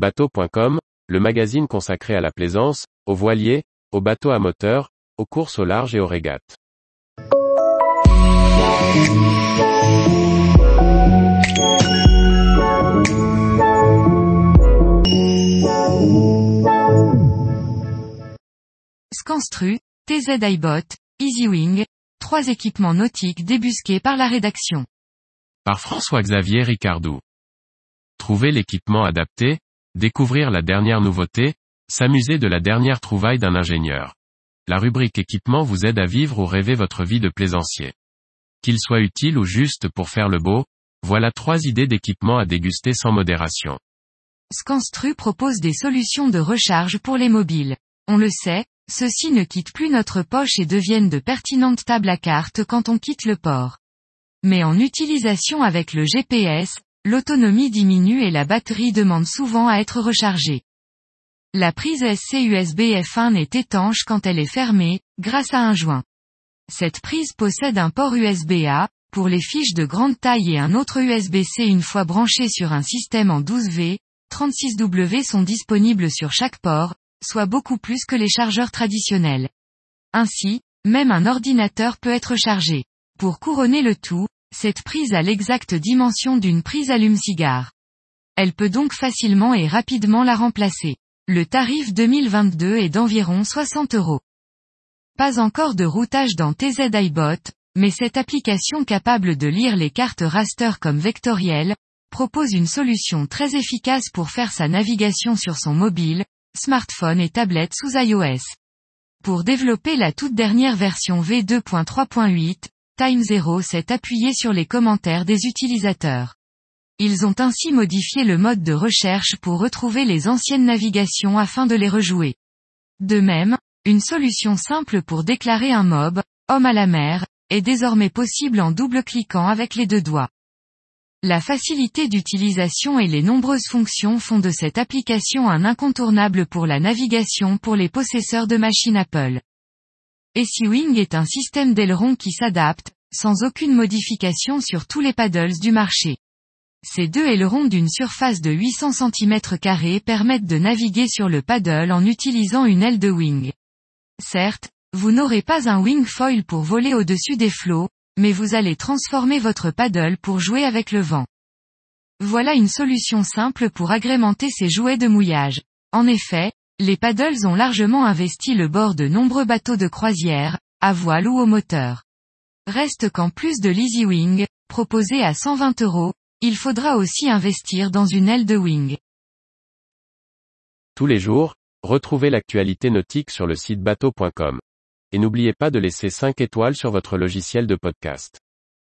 Bateau.com, le magazine consacré à la plaisance, aux voiliers, aux bateaux à moteur, aux courses au large et aux régates. Scanstru, TZ iBot, EasyWing, trois équipements nautiques débusqués par la rédaction. Par François-Xavier Ricardou. Trouver l'équipement adapté, découvrir la dernière nouveauté, s'amuser de la dernière trouvaille d'un ingénieur. La rubrique équipement vous aide à vivre ou rêver votre vie de plaisancier. Qu'il soit utile ou juste pour faire le beau, voilà trois idées d'équipement à déguster sans modération. Scanstru propose des solutions de recharge pour les mobiles. On le sait, ceux-ci ne quittent plus notre poche et deviennent de pertinentes tables à cartes quand on quitte le port. Mais en utilisation avec le GPS, l'autonomie diminue et la batterie demande souvent à être rechargée. La prise SC USB F1 est étanche quand elle est fermée, grâce à un joint. Cette prise possède un port USB-A, pour les fiches de grande taille et un autre USB-C une fois branché sur un système en 12V, 36W sont disponibles sur chaque port, soit beaucoup plus que les chargeurs traditionnels. Ainsi, même un ordinateur peut être chargé. Pour couronner le tout, cette prise a l'exacte dimension d'une prise allume-cigare. Elle peut donc facilement et rapidement la remplacer. Le tarif 2022 est d'environ 60 euros. Pas encore de routage dans TZ iBot, mais cette application capable de lire les cartes raster comme vectorielles, propose une solution très efficace pour faire sa navigation sur son mobile, smartphone et tablette sous iOS. Pour développer la toute dernière version V2.3.8, Time Zero s'est appuyé sur les commentaires des utilisateurs. Ils ont ainsi modifié le mode de recherche pour retrouver les anciennes navigations afin de les rejouer. De même, une solution simple pour déclarer un mob, homme à la mer, est désormais possible en double-cliquant avec les deux doigts. La facilité d'utilisation et les nombreuses fonctions font de cette application un incontournable pour la navigation pour les possesseurs de machines Apple. EasyWing est un système d'aileron qui s'adapte, sans aucune modification sur tous les paddles du marché. Ces deux ailerons d'une surface de 800 cm permettent de naviguer sur le paddle en utilisant une aile de wing. Certes, vous n'aurez pas un wing foil pour voler au-dessus des flots, mais vous allez transformer votre paddle pour jouer avec le vent. Voilà une solution simple pour agrémenter ces jouets de mouillage. En effet, les paddles ont largement investi le bord de nombreux bateaux de croisière, à voile ou au moteur. Reste qu'en plus de l'Easy Wing, proposé à 120 euros, il faudra aussi investir dans une aile de wing. Tous les jours, retrouvez l'actualité nautique sur le site bateau.com. Et n'oubliez pas de laisser 5 étoiles sur votre logiciel de podcast.